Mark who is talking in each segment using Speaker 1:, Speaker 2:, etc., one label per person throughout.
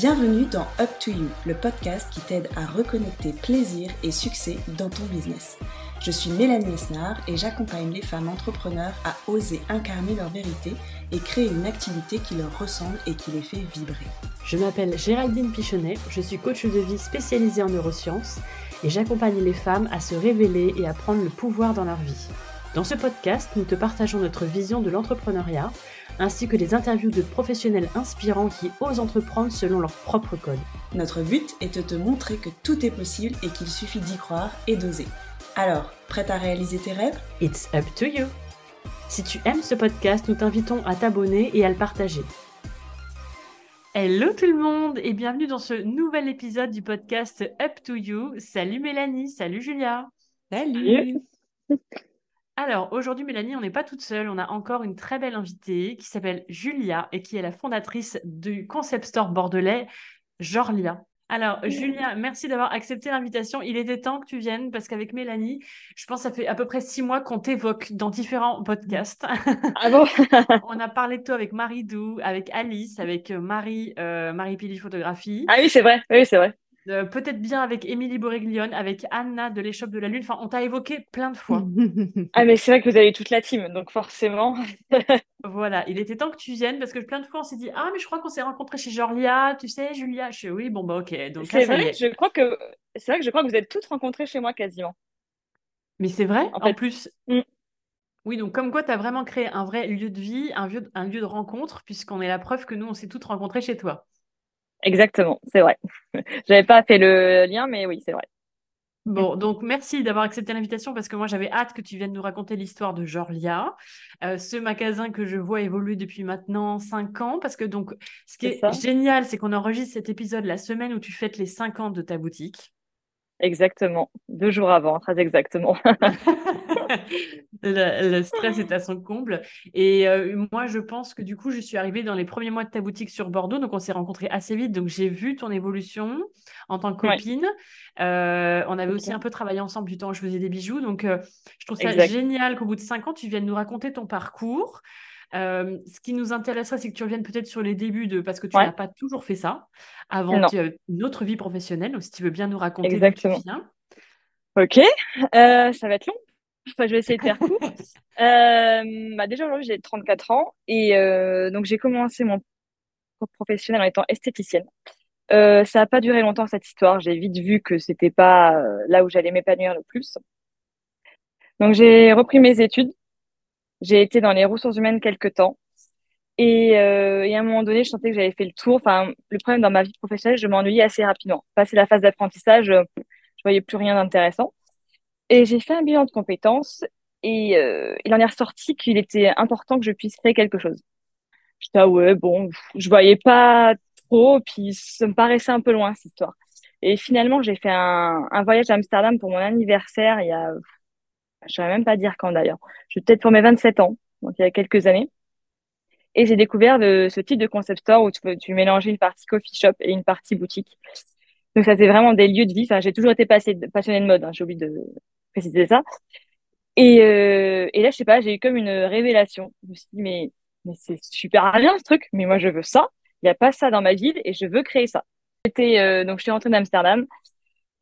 Speaker 1: Bienvenue dans Up to You, le podcast qui t'aide à reconnecter plaisir et succès dans ton business. Je suis Mélanie Esnard et j'accompagne les femmes entrepreneurs à oser incarner leur vérité et créer une activité qui leur ressemble et qui les fait vibrer.
Speaker 2: Je m'appelle Géraldine Pichonnet, je suis coach de vie spécialisée en neurosciences et j'accompagne les femmes à se révéler et à prendre le pouvoir dans leur vie. Dans ce podcast, nous te partageons notre vision de l'entrepreneuriat ainsi que des interviews de professionnels inspirants qui osent entreprendre selon leur propre code.
Speaker 1: Notre but est de te montrer que tout est possible et qu'il suffit d'y croire et d'oser. Alors, prête à réaliser tes rêves?
Speaker 2: It's up to you Si tu aimes ce podcast, nous t'invitons à t'abonner et à le partager. Hello tout le monde et bienvenue dans ce nouvel épisode du podcast Up to You. Salut Mélanie, salut Julia.
Speaker 1: Salut.
Speaker 2: Alors, aujourd'hui, Mélanie, on n'est pas toute seule. On a encore une très belle invitée qui s'appelle Julia et qui est la fondatrice du concept store bordelais Jorlia. Alors, Julia, merci d'avoir accepté l'invitation. Il était temps que tu viennes parce qu'avec Mélanie, je pense que ça fait à peu près six mois qu'on t'évoque dans différents podcasts.
Speaker 3: Ah bon?
Speaker 2: On a parlé de toi avec Marie Dou, avec Alice, avec Marie, euh, Marie Pili Photographie.
Speaker 3: Ah oui, c'est vrai. Oui, c'est vrai.
Speaker 2: Euh, peut-être bien avec Émilie Boriglione, avec Anna de l'échoppe de la Lune. Enfin, on t'a évoqué plein de fois.
Speaker 3: ah, mais c'est vrai que vous avez toute la team, donc forcément.
Speaker 2: voilà, il était temps que tu viennes parce que plein de fois on s'est dit Ah, mais je crois qu'on s'est rencontrés chez Jorlia, tu sais, Julia. Je suis Oui, bon, bah ok.
Speaker 3: Donc, c'est vrai, je crois que c'est vrai que je crois que vous êtes toutes rencontrées chez moi quasiment.
Speaker 2: Mais c'est vrai, en, plus. Mm. Oui, donc comme quoi tu as vraiment créé un vrai lieu de vie, un lieu, un lieu de rencontre, puisqu'on est la preuve que nous, on s'est toutes rencontrées chez toi.
Speaker 3: Exactement, c'est vrai. J'avais pas fait le lien, mais oui, c'est vrai.
Speaker 2: Bon, donc merci d'avoir accepté l'invitation parce que moi j'avais hâte que tu viennes nous raconter l'histoire de Jorlia, euh, ce magasin que je vois évoluer depuis maintenant cinq ans. Parce que donc, ce qui est, génial, c'est qu'on enregistre cet épisode la semaine où tu fêtes les cinq ans de ta boutique.
Speaker 3: Exactement, deux jours avant, très exactement.
Speaker 2: le, stress est à son comble. Et euh, moi, je pense que du coup, je suis arrivée dans les premiers mois de ta boutique sur Bordeaux. Donc, on s'est rencontrés assez vite. Donc, j'ai vu ton évolution en tant que copine. Euh, on avait aussi un peu travaillé ensemble du temps où je faisais des bijoux. Donc, euh, je trouve ça génial qu'au bout de cinq ans, tu viennes nous raconter ton parcours. Ce qui nous intéresserait, c'est que tu reviennes peut-être sur les débuts de parce que tu n'as pas toujours fait ça avant une autre vie professionnelle. Donc, si tu veux bien nous raconter
Speaker 3: Exactement. Ok, ça va être long. Enfin, je vais essayer de faire court. euh, bah déjà, aujourd'hui, j'ai 34 ans et euh, donc j'ai commencé mon professionnel en étant esthéticienne. Euh, ça n'a pas duré longtemps cette histoire. J'ai vite vu que c'était pas euh, là où j'allais m'épanouir le plus. Donc j'ai repris mes études. J'ai été dans les ressources humaines quelques temps. Et, euh, et, à un moment donné, je sentais que j'avais fait le tour. Enfin, le problème dans ma vie professionnelle, je m'ennuyais assez rapidement. Passer la phase d'apprentissage, je voyais plus rien d'intéressant. Et j'ai fait un bilan de compétences et euh, il en est ressorti qu'il était important que je puisse créer quelque chose. J'étais, ah ouais, bon, je voyais pas trop, puis ça me paraissait un peu loin, cette histoire. Et finalement, j'ai fait un, un voyage à Amsterdam pour mon anniversaire il y a, je saurais même pas dire quand d'ailleurs. Je peut-être pour mes 27 ans, donc il y a quelques années. Et j'ai découvert de, ce type de concept store où tu, tu mélanger une partie coffee shop et une partie boutique. Donc ça, c'est vraiment des lieux de vie. Enfin, j'ai toujours été passionnée de mode, hein, j'ai oublié de préciser ça. Et, euh, là, je sais pas, j'ai eu comme une révélation. Je me suis dit, mais, mais c'est super bien ce truc, mais moi, je veux ça. Il n'y a pas ça dans ma ville et je veux créer ça. Euh, donc, je suis rentrée d'Amsterdam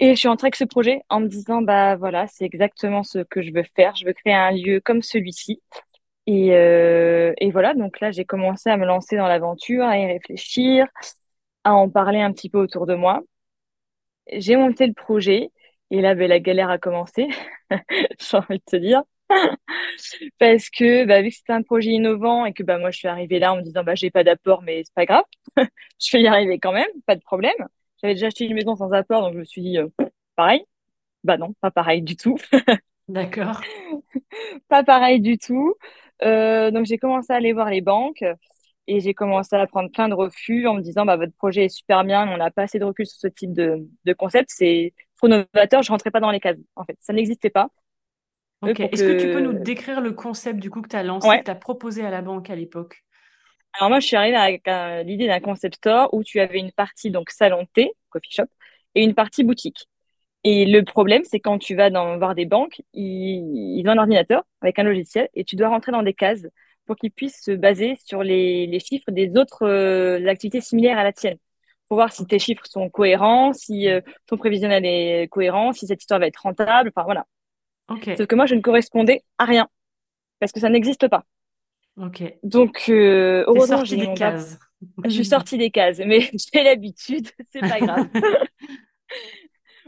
Speaker 3: et je suis entrée avec ce projet en me disant, bah voilà, c'est exactement ce que je veux faire. Je veux créer un lieu comme celui-ci. Et, euh, et voilà, donc là, j'ai commencé à me lancer dans l'aventure, à y réfléchir, à en parler un petit peu autour de moi j'ai monté le projet et là, ben, la galère a commencé, j'ai envie de te dire. Parce que bah, vu que c'était un projet innovant et que bah, moi je suis arrivée là en me disant bah, j'ai pas d'apport mais c'est pas grave, je vais y arriver quand même, pas de problème. J'avais déjà acheté une maison sans apport donc je me suis dit euh, pareil. Bah non, pas pareil du tout.
Speaker 2: D'accord.
Speaker 3: pas pareil du tout. Euh, donc j'ai commencé à aller voir les banques. Et j'ai commencé à prendre plein de refus en me disant, bah, votre projet est super bien, on n'a pas assez de recul sur ce type de, de concept, c'est trop novateur, je rentrais pas dans les cases. En fait, ça n'existait pas.
Speaker 2: Est-ce que... tu peux nous décrire le concept du coup que tu as lancé, que tu as proposé à la banque à l'époque?
Speaker 3: Alors moi, je suis arrivée avec l'idée d'un concept store où tu avais une partie donc salon thé, coffee shop, et une partie boutique. Et le problème, c'est quand tu vas dans, voir des banques, ils, ils ont un ordinateur avec un logiciel et tu dois rentrer dans des cases pour qu'ils puissent se baser sur les, les chiffres des autres euh, activités similaires à la tienne. pour voir si tes chiffres sont cohérents, si euh, ton prévisionnel est cohérent, si cette histoire va être rentable. Enfin, voilà.
Speaker 2: Ok.
Speaker 3: Sauf que moi, je ne correspondais à rien parce que ça n'existe pas.
Speaker 2: Ok.
Speaker 3: Donc, euh, heureusement,
Speaker 2: sorti
Speaker 3: j'ai
Speaker 2: des cases.
Speaker 3: Je suis sortie des cases, mais j'ai l'habitude, c'est pas grave.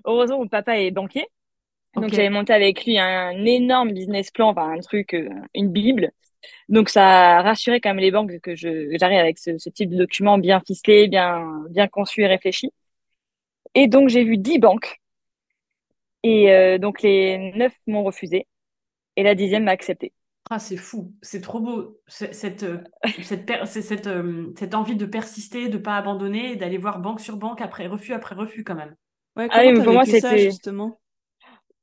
Speaker 3: Heureusement, mon papa est banquier. Donc, j'avais monté avec lui un énorme business plan, enfin, un truc, euh, une bible. Donc, ça a rassuré quand même les banques que je, j'arrive avec ce, ce type de document bien ficelé, bien, bien conçu et réfléchi. Et donc, j'ai vu 10 banques. Et euh, donc, les 9 m'ont refusé. Et la dixième m'a accepté.
Speaker 2: Ah, c'est fou, c'est trop beau. Cette, euh, cette, cette, euh, cette envie de persister, de pas abandonner, d'aller voir banque sur banque après refus après refus quand même.
Speaker 1: Ouais,
Speaker 3: Ah oui, mais pour moi, c'était
Speaker 1: justement?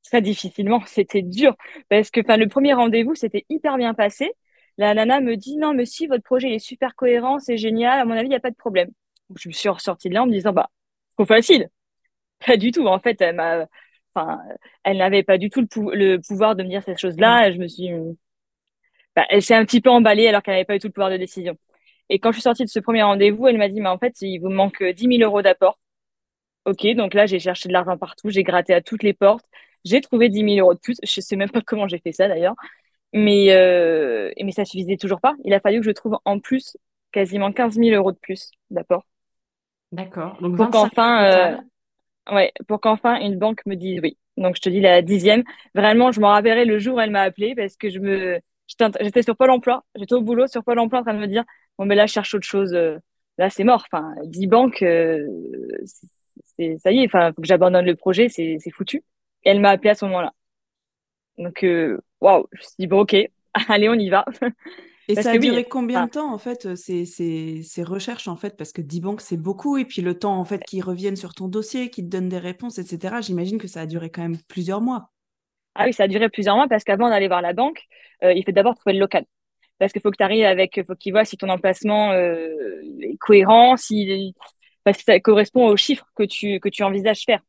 Speaker 3: très difficilement. C'était dur. Parce que enfin, le premier rendez-vous, c'était hyper bien passé. La nana me dit, non, mais si, votre projet il est super cohérent, c'est génial. À mon avis, il n'y a pas de problème. Donc, je me suis ressortie de là en me disant, bah, trop facile. Pas du tout. En fait, elle m'a, enfin, elle n'avait pas du tout le, pou- le pouvoir de me dire ces choses-là. Je me suis, bah, elle s'est un petit peu emballée alors qu'elle n'avait pas du tout le pouvoir de décision. Et quand je suis sortie de ce premier rendez-vous, elle m'a dit, mais en fait, il vous manque 10 000 euros d'apport. Ok, donc là, j'ai cherché de l'argent partout, j'ai gratté à toutes les portes, j'ai trouvé 10 000 euros de plus. Je sais même pas comment j'ai fait ça d'ailleurs, mais, euh, mais ça suffisait toujours pas. Il a fallu que je trouve en plus quasiment 15 000 euros de plus d'apport
Speaker 2: D'accord. Donc
Speaker 3: pour
Speaker 2: 25 000
Speaker 3: qu'enfin, euh, ouais, pour qu'enfin une banque me dise oui. Donc je te dis la dixième. Vraiment, je m'en rappellerai le jour où elle m'a appelé parce que je me, j'étais sur Pôle Emploi, j'étais au boulot sur Pôle Emploi en train de me dire bon mais là je cherche autre chose. euh, Là c'est mort. Enfin, 10 banques, euh, ça y est. Enfin, faut que j'abandonne le projet, c'est foutu. Et elle m'a appelé à ce moment-là. Donc euh, waouh, je me suis dit bon ok, allez on y va.
Speaker 1: Et
Speaker 3: Parce
Speaker 1: ça a
Speaker 3: oui,
Speaker 1: duré combien de temps, en fait, ces, ces, ces recherches, en fait, parce que 10 banques, c'est beaucoup, et puis le temps, en fait, qu'ils reviennent sur ton dossier, qu'ils te donnent des réponses, etc., j'imagine que ça a duré quand même plusieurs mois.
Speaker 3: Ah oui, ça a duré plusieurs mois parce qu'avant d'aller voir la banque, euh, il faut d'abord trouver le local. Parce qu'il faut que tu arrives avec, faut qu'ils voient si ton emplacement euh, est cohérent, si, parce que ça correspond aux chiffres que tu, que tu envisages faire.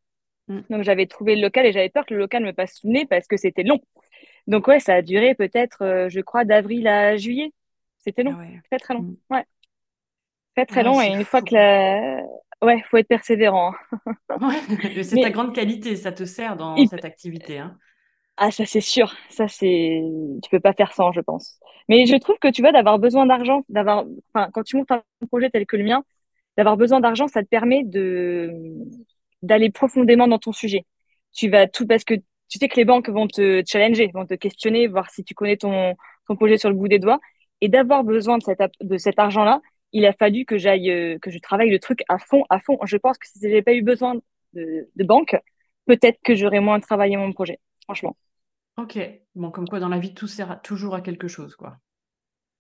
Speaker 1: Mm.
Speaker 3: Donc j'avais trouvé le local et j'avais peur que le local me passe sous le nez parce que c'était long. Donc ouais, ça a duré peut-être, euh, je crois, d'avril à juillet. C'était long,
Speaker 1: Ah ouais.
Speaker 3: très très long.
Speaker 1: Mm.
Speaker 3: Ouais, très très
Speaker 2: Ouais,
Speaker 3: long. Et
Speaker 2: c'est
Speaker 3: une fois que la... Ouais, faut être persévérant. hein.
Speaker 2: Ouais, c'est ta grande qualité, ça te sert dans
Speaker 3: il-
Speaker 2: cette activité, hein.
Speaker 3: Ah, ça c'est sûr. Ça c'est, tu peux pas faire sans, je pense. Mais je trouve que tu vois, d'avoir besoin d'argent, d'avoir, quand tu montes un projet tel que le mien, d'avoir besoin d'argent, ça te permet de d'aller profondément dans ton sujet. Tu vas tout parce que tu sais que les banques vont te challenger, vont te questionner, voir si tu connais ton projet sur le bout des doigts. Et d'avoir besoin de cet ap- de cet argent-là, il a fallu que j'aille euh, que je travaille le truc à fond, à fond. Je pense que si j'avais pas eu besoin de, de banque, peut-être que j'aurais moins travaillé mon projet. Franchement.
Speaker 2: Ok. Bon, comme quoi dans la vie, tout sert à- toujours à quelque chose, quoi.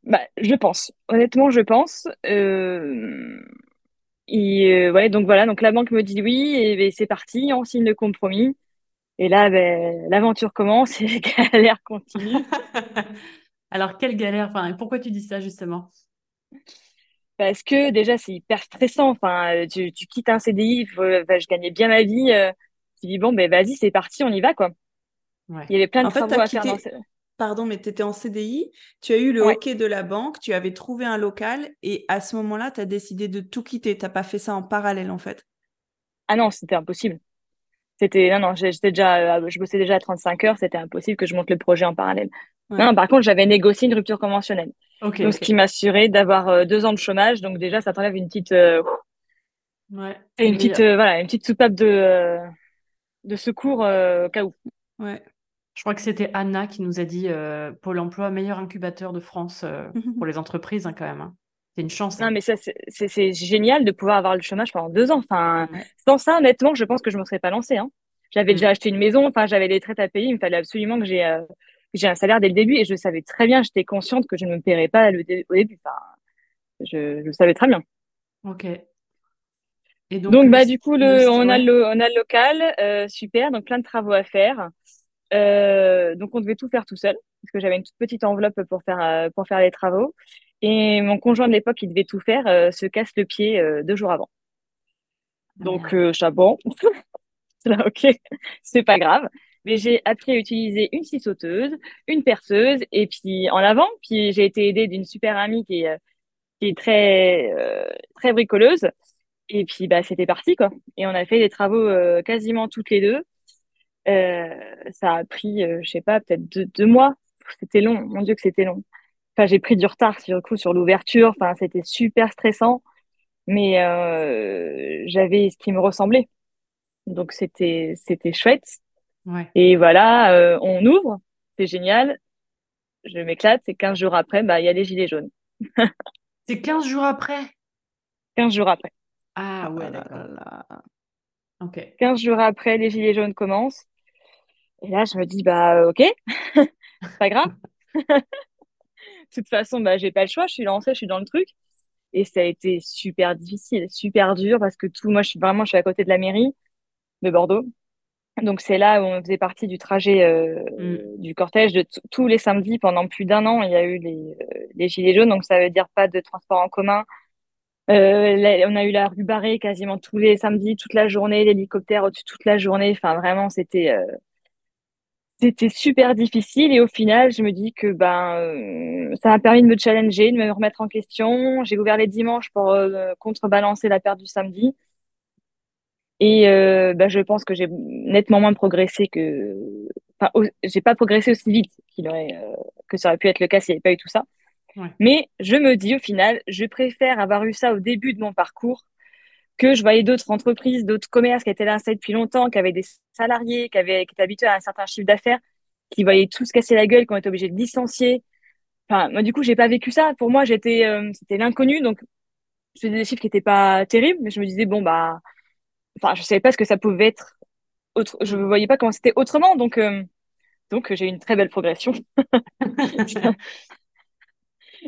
Speaker 3: Bah, je pense. Honnêtement, je pense. Euh, et euh, ouais, donc voilà, donc la banque me dit oui, et ben, c'est parti, on signe le compromis. Et là, ben, l'aventure commence et la galère continue.
Speaker 2: Alors, quelle galère, enfin, pourquoi tu dis ça justement?
Speaker 3: Parce que déjà, c'est hyper stressant. Enfin, euh, tu, tu quittes un CDI, faut- je gagnais bien ma vie. Euh, tu dis, bon, ben vas-y, c'est parti, on y va, quoi.
Speaker 2: Ouais.
Speaker 3: Il y avait plein de
Speaker 1: En fait,
Speaker 3: travaux à faire dans
Speaker 1: quitté,
Speaker 3: ce...
Speaker 1: pardon, mais tu étais en CDI, tu as eu le
Speaker 3: Ouais.
Speaker 1: OK de la banque, tu avais trouvé un local, et à ce moment-là, tu as décidé de tout quitter. Tu pas fait ça en parallèle, en fait.
Speaker 3: Ah non, c'était impossible. C'était, non, non, j'étais déjà, euh, je bossais déjà à 35 heures, c'était impossible que je monte le projet en parallèle.
Speaker 1: Ouais.
Speaker 3: Non, par contre, j'avais négocié une rupture conventionnelle. Donc, ce qui m'assurait d'avoir euh, deux ans de chômage. Donc, déjà, ça t'enlève une petite, euh,
Speaker 2: Ouais.
Speaker 3: une petite, voilà, une petite soupape de, de secours au cas où.
Speaker 1: Ouais.
Speaker 2: Je crois que c'était Anna qui nous a dit euh, Pôle emploi, meilleur incubateur de France euh, pour les entreprises, hein, quand même. hein. C'est une chance.
Speaker 3: Non,
Speaker 2: hein.
Speaker 3: mais ça, c'est génial de pouvoir avoir le chômage pendant deux ans. Enfin,
Speaker 1: Ouais.
Speaker 3: sans ça, honnêtement, je pense que je ne me serais pas lancée. J'avais
Speaker 2: Mm.
Speaker 3: déjà acheté une maison, enfin, j'avais des traites à payer. Il me fallait absolument que j'ai euh, un salaire dès le début et je savais très bien, j'étais consciente que je ne me paierais pas le dé- au début. Enfin, je, je le savais très bien.
Speaker 2: Ok. Et donc,
Speaker 3: bah, du coup,
Speaker 2: le
Speaker 3: on a le, on a le local, euh, super, donc plein de travaux à faire. Euh, donc, on devait tout faire tout seul, parce que j'avais une toute petite enveloppe pour faire, euh, pour faire les travaux. Et mon conjoint de l'époque, il devait tout faire, euh, se casse le pied euh, deux jours avant.
Speaker 2: Ah,
Speaker 3: Donc, euh, suis là, ok, c'est pas grave. Mais j'ai appris à utiliser une scie sauteuse, une perceuse, et puis en avant. Puis j'ai été aidée d'une super amie qui est, qui est très, euh, très bricoleuse. Et puis, bah, c'était parti, quoi. Et on a fait des travaux quasiment toutes les deux. Ça a pris, je sais pas, peut-être deux, mois. C'était long. Mon Dieu, que c'était long. Enfin, j'ai pris du retard sur, coup, sur l'ouverture. Enfin, c'était super stressant. Mais j'avais ce qui me ressemblait. Donc, c'était, c'était chouette.
Speaker 2: Ouais.
Speaker 3: Et voilà, on ouvre. C'est génial. Je m'éclate. Et 15 jours après, bah, il y a les gilets jaunes.
Speaker 2: c'est 15 jours après?
Speaker 3: 15 jours après.
Speaker 2: Ah ouais, d'accord.
Speaker 3: Ok. 15 jours après, les gilets jaunes commencent. Et là, je me dis, bah, ok, c'est pas grave. de toute façon, bah, j'ai pas le choix, je suis lancée, je suis dans le truc. Et ça a été super difficile, super dur parce que tout, moi, je suis vraiment, je suis à côté de la mairie de Bordeaux. Donc, c'est là où on faisait partie du trajet euh, mm. du cortège de tous les samedis pendant plus d'un an. Il y a eu les, euh, les gilets jaunes, donc ça veut dire pas de transport en commun, euh, on a eu la rue barrée quasiment tous les samedis, toute la journée, l'hélicoptère au-dessus toute la journée. Enfin, vraiment, c'était euh, c'était super difficile. Et au final, je me dis que ben euh, ça m'a permis de me challenger, de me remettre en question. J'ai ouvert les dimanches pour contrebalancer la perte du samedi. Et ben, je pense que j'ai nettement moins progressé que. Enfin, j'ai pas progressé aussi vite qu'il aurait, que ça aurait pu être le cas s'il n'y avait pas eu tout ça. Mais je me dis au final, je préfère avoir eu ça au début de mon parcours que je voyais d'autres entreprises, d'autres commerces qui étaient là installés depuis longtemps, qui avaient des salariés, qui, avaient, qui étaient habitués à un certain chiffre d'affaires, qui voyaient tout se casser la gueule, qui ont été obligés de licencier. Enfin, moi, du coup, j'ai pas vécu ça. Pour moi, j'étais, euh, c'était l'inconnu. Donc, je faisais des chiffres qui étaient pas terribles, mais je me disais, bon, bah, enfin, je savais pas ce que ça pouvait être autre, je voyais pas comment c'était autrement. Donc, euh, donc, j'ai eu une très belle progression.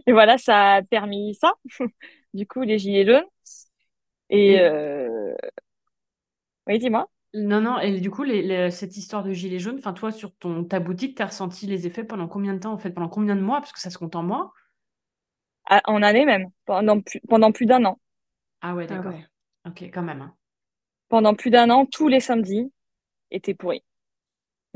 Speaker 3: Et voilà, ça a permis ça. du coup, les gilets jaunes. Et euh... oui, dis-moi.
Speaker 2: Non, non, et du coup, les, cette histoire de gilets jaunes, enfin, toi, sur ton, ta boutique, tu as ressenti les effets pendant combien de temps, en fait, pendant combien de mois, parce que ça se compte en mois
Speaker 3: ah, En année même, pendant plus, pendant plus d'un an.
Speaker 2: Ah ouais, d'accord. Ok, quand même. Hein.
Speaker 3: Pendant plus d'un an, tous les samedis étaient pourris.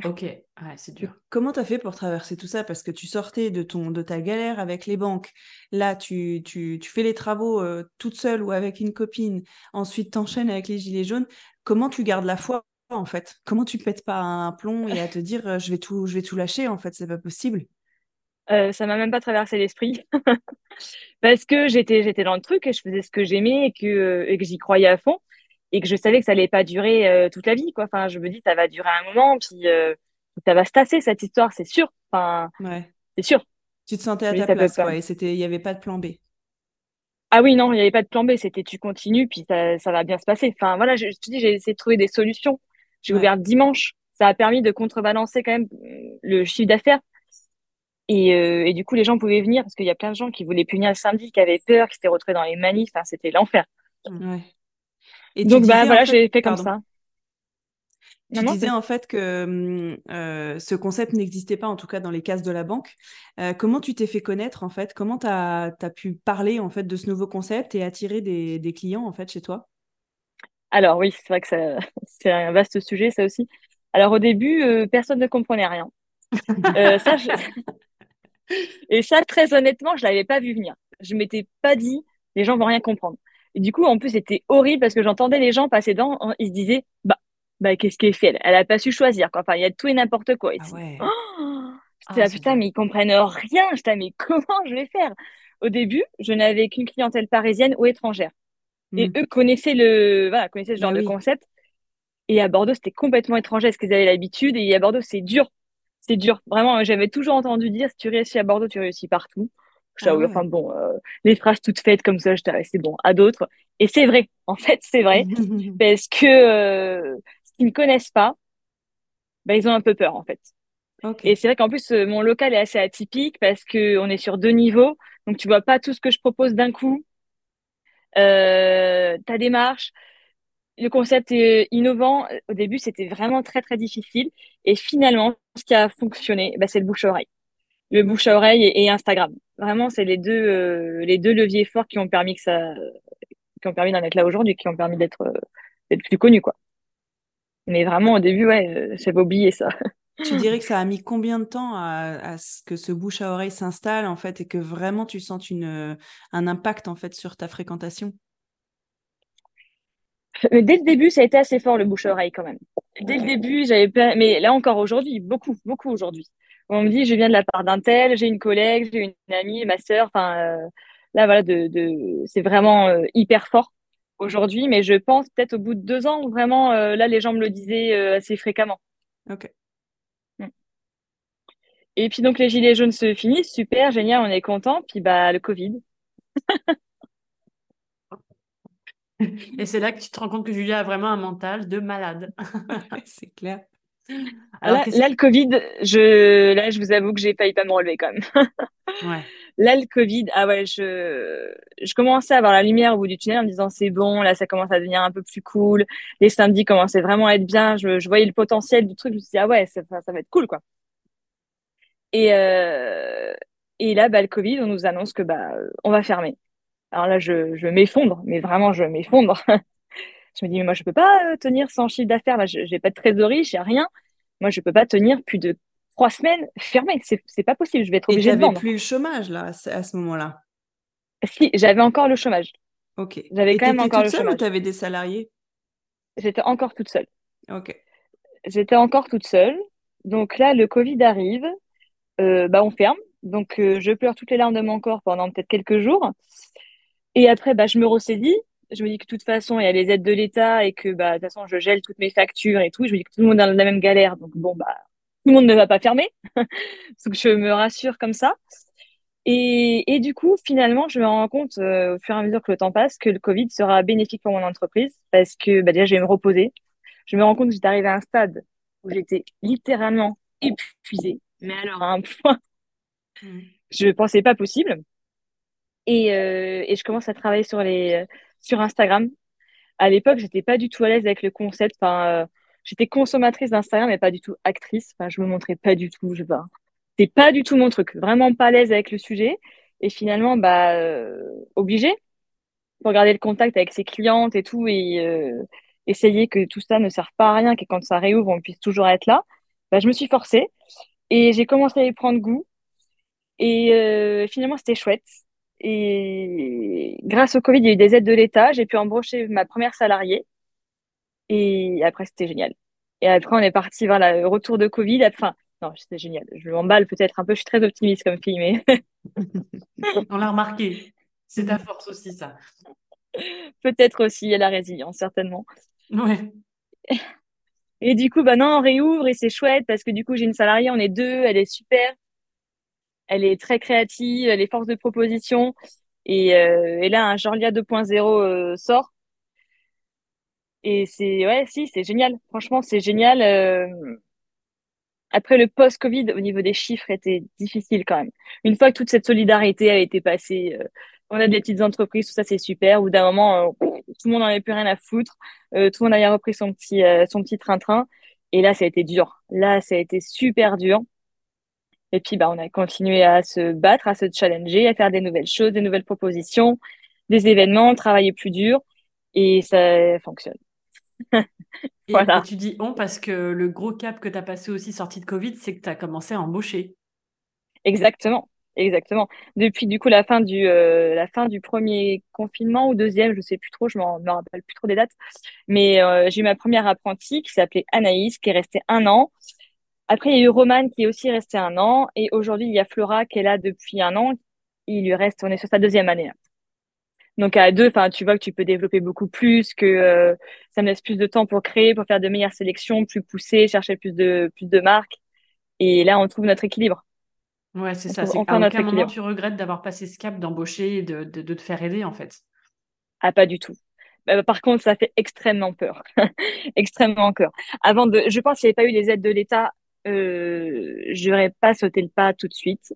Speaker 2: Ok, c'est dur.
Speaker 1: Comment tu as fait pour traverser tout ça? Parce que tu sortais de, ton, de ta galère avec les banques. Là, tu, tu, tu fais les travaux euh, toute seule ou avec une copine. Ensuite, t'enchaînes avec les gilets jaunes. Comment tu gardes la foi en fait? Comment tu pètes pas un plomb et à te dire euh, je vais tout, je vais tout lâcher en fait? C'est pas possible.
Speaker 3: Euh, ça m'a même pas traversé l'esprit parce que j'étais j'étais dans le truc et je faisais ce que j'aimais et que et que j'y croyais à fond et que je savais que ça allait pas durer euh, toute la vie quoi. Enfin je me dis ça va durer un moment puis euh, ça va se tasser cette histoire c'est sûr. Enfin
Speaker 1: ouais.
Speaker 3: c'est sûr.
Speaker 1: Tu te sentais à ta place quoi, et c'était il y avait pas de plan B.
Speaker 3: Ah oui non il y avait pas de plan B c'était tu continues puis ça, ça va bien se passer. Enfin voilà je, te dis j'ai essayé de trouver des solutions. J'ai ouvert dimanche. Ça a permis de contrebalancer quand même euh, le chiffre d'affaires. Et, et, du coup les gens pouvaient venir parce qu'il y a plein de gens qui voulaient punir le samedi qui avaient peur qui s'étaient retrouvés dans les manifs. Enfin, c'était l'enfer.
Speaker 1: Ouais.
Speaker 3: Et Donc, bah, voilà, j'ai fait comme ça.
Speaker 1: Tu disais en fait que hum, euh, ce concept n'existait pas, en tout cas dans les cases de la banque. Euh, comment tu t'es fait connaître en fait? Comment tu as, pu parler en fait de ce nouveau concept et attirer des, des clients en fait chez toi?
Speaker 3: Alors oui, c'est vrai que c'est un vaste sujet ça aussi. Alors au début, euh, personne ne comprenait rien. ça, Et ça, très honnêtement, je l'avais pas vu venir. Je m'étais pas dit, les gens vont rien comprendre. Et du coup, en plus, c'était horrible parce que j'entendais les gens passer devant, ils se disaient, bah, bah qu'est-ce qu'elle fait elle, elle a pas su choisir. Quoi. Enfin, il y a tout et n'importe quoi ici. Ah ouais. Oh ah, putain, mais ils comprennent rien. Je disais, mais comment je vais faire? Au début, je n'avais qu'une clientèle parisienne ou étrangère. Et hmm. eux connaissaient le, voilà, connaissaient ce genre bah de concept. Et à Bordeaux, c'était complètement étranger à ce qu'ils avaient l'habitude. Et à Bordeaux, c'est dur. C'est dur. Vraiment, j'avais toujours entendu dire, si tu réussis à Bordeaux, tu réussis partout. Ah enfin bon, euh, les phrases toutes faites comme ça, je c'est bon, à d'autres. Et c'est vrai, en fait, c'est vrai, parce que euh, s'ils ne connaissent pas, bah, ils ont un peu peur, en fait. Et c'est vrai qu'en plus, euh, mon local est assez atypique parce que on est sur deux niveaux, donc tu vois pas tout ce que je propose d'un coup. Euh, ta démarche, le concept est innovant. Au début, c'était vraiment très très difficile, et finalement, ce qui a fonctionné, bah, c'est le bouche à oreille le bouche à oreille et, Instagram. Vraiment, c'est les deux euh, les deux leviers forts qui ont permis que ça qui ont permis d'en être là aujourd'hui, qui ont permis d'être euh, d'être plus connu quoi. Mais vraiment au début, ouais, euh, j'avais oublié ça.
Speaker 1: Tu dirais que ça a mis combien de temps à, ce que ce bouche à oreille s'installe en fait et que vraiment tu sentes une un impact en fait sur ta fréquentation?
Speaker 3: Mais dès le début, ça a été assez fort le bouche-oreille quand même. Dès le début, j'avais pas... mais là encore aujourd'hui, beaucoup, beaucoup aujourd'hui. On me dit, je viens de la part d'un tel, j'ai une collègue, j'ai une amie, ma sœur. Enfin, euh, là, voilà, de, de... c'est vraiment euh, hyper fort aujourd'hui. Mais je pense peut-être au bout de deux ans, vraiment, euh, là, les gens me le disaient assez fréquemment.
Speaker 2: Ok.
Speaker 3: Mm. Et puis donc les gilets jaunes se finissent, super, génial, on est content. Puis bah le Covid.
Speaker 2: Et c'est là que tu te rends compte que Julia a vraiment un mental de malade.
Speaker 1: c'est clair.
Speaker 3: Alors, là, le Covid, je, là, je vous avoue que j'ai failli pas me relever quand même.
Speaker 2: ouais.
Speaker 3: Là, le Covid, ah ouais, je, je commençais à avoir la lumière au bout du tunnel en me disant c'est bon, là, ça commence à devenir un peu plus cool. Les samedis commençaient vraiment à être bien. Je, je voyais le potentiel du truc. Je me suis dit, ah ouais, ça, ça va être cool, quoi. Et, euh, et là, bah, le Covid, on nous annonce que bah, on va fermer. Alors là, je, je m'effondre, mais vraiment, je m'effondre. je me dis, mais moi, je peux pas euh, tenir sans chiffre d'affaires. Là, je n'ai pas de trésorerie, j'ai rien. Moi, je peux pas tenir plus de trois semaines fermées. C'est, c'est pas possible. Je vais être obligée de vendre.
Speaker 1: plus le chômage là à ce moment-là?
Speaker 3: Si, j'avais encore le chômage.
Speaker 1: Ok.
Speaker 3: J'avais quand même encore
Speaker 1: toute
Speaker 3: le
Speaker 1: seule
Speaker 3: chômage.
Speaker 1: ou tu avais des salariés?
Speaker 3: J'étais encore toute seule.
Speaker 1: Ok.
Speaker 3: J'étais encore toute seule. Donc là, le Covid arrive. Euh, bah, on ferme. Donc, euh, je pleure toutes les larmes de mon corps pendant peut-être quelques jours. Et après, bah, je me ressaisis. Je me dis que de toute façon, il y a les aides de l'État et que bah, de toute façon, je gèle toutes mes factures et tout. Je me dis que tout le monde est dans la même galère. Donc, bon, bah, tout le monde ne va pas fermer. donc, je me rassure comme ça. Et, et du coup, finalement, je me rends compte euh, au fur et à mesure que le temps passe que le Covid sera bénéfique pour mon entreprise parce que bah, déjà, je vais me reposer. Je me rends compte que j'étais arrivée à un stade où j'étais littéralement épuisée, mais alors à un point,
Speaker 2: Mm.
Speaker 3: je pensais pas possible. Et, euh, et je commence à travailler sur les sur Instagram. À l'époque, j'étais pas du tout à l'aise avec le concept. Euh, j'étais consommatrice d'Instagram, mais pas du tout actrice. Enfin, je me montrais pas du tout. Je pas. C'est pas du tout mon truc. Vraiment pas à l'aise avec le sujet. Et finalement, bah, euh, obligée pour garder le contact avec ses clientes et tout, et euh, essayer que tout ça ne serve pas à rien, que quand ça réouvre, on puisse toujours être là. Bah, je me suis forcée et j'ai commencé à y prendre goût. Et finalement, c'était chouette. Et grâce au Covid, il y a eu des aides de l'État. J'ai pu embaucher ma première salariée. Et après, c'était génial. Et après, on est parti vers le retour de Covid. Enfin, non, c'était génial. Je m'emballe peut-être un peu. Je suis très optimiste comme fille, mais.
Speaker 2: on l'a remarqué. C'est ta force aussi, ça.
Speaker 3: peut-être aussi. Il y a la résilience, certainement.
Speaker 2: Ouais.
Speaker 3: Et du coup, bah non, on réouvre et c'est chouette parce que du coup, j'ai une salariée, on est deux, elle est super. Elle est très créative, elle est force de proposition. Et, euh, et là, un Jorlia 2.0 euh, sort. Et c'est, ouais, si, c'est génial. Franchement, c'est génial. Euh... Après, le post-Covid, au niveau des chiffres, était difficile quand même. Une fois que toute cette solidarité a été passée, euh, on a des petites entreprises, tout ça, c'est super. Ou d'un moment, tout le monde n'en avait plus rien à foutre. Tout le monde avait repris son petit, son petit train-train. Et là, ça a été dur. Là, ça a été super dur. Et puis, bah, on a continué à se battre, à se challenger, à faire des nouvelles choses, des nouvelles propositions, des événements, travailler plus dur. Et ça fonctionne.
Speaker 2: et, voilà. et, tu dis on parce que le gros cap que tu as passé aussi sorti de Covid, c'est que tu as commencé à embaucher.
Speaker 3: Exactement. Exactement. Depuis du coup la fin du euh, la fin du premier confinement ou deuxième, je sais plus trop, je m'en me rappelle plus trop des dates. Mais euh, j'ai eu ma première apprentie qui s'appelait Anaïs, qui est restée un an. Après, il y a eu Romane qui est aussi resté un an. Et aujourd'hui, il y a Flora qui est là depuis un an. Il lui reste, on est sur sa deuxième année. Là. Donc à deux, enfin, tu vois que tu peux développer beaucoup plus, que euh, ça me laisse plus de temps pour créer, pour faire de meilleures sélections, plus pousser, chercher plus de plus de marques. Et là, on trouve notre équilibre.
Speaker 2: Ouais, c'est ça. C'est qu'à aucun équilibre. moment tu regrettes d'avoir passé ce cap d'embaucher et de, de, de, te faire aider en fait.
Speaker 3: Ah, pas du tout. Bah, par contre, ça fait extrêmement peur, extrêmement peur. Avant de, je pense qu'il n'y avait pas eu les aides de l'État, euh, j'aurais pas sauté le pas tout de suite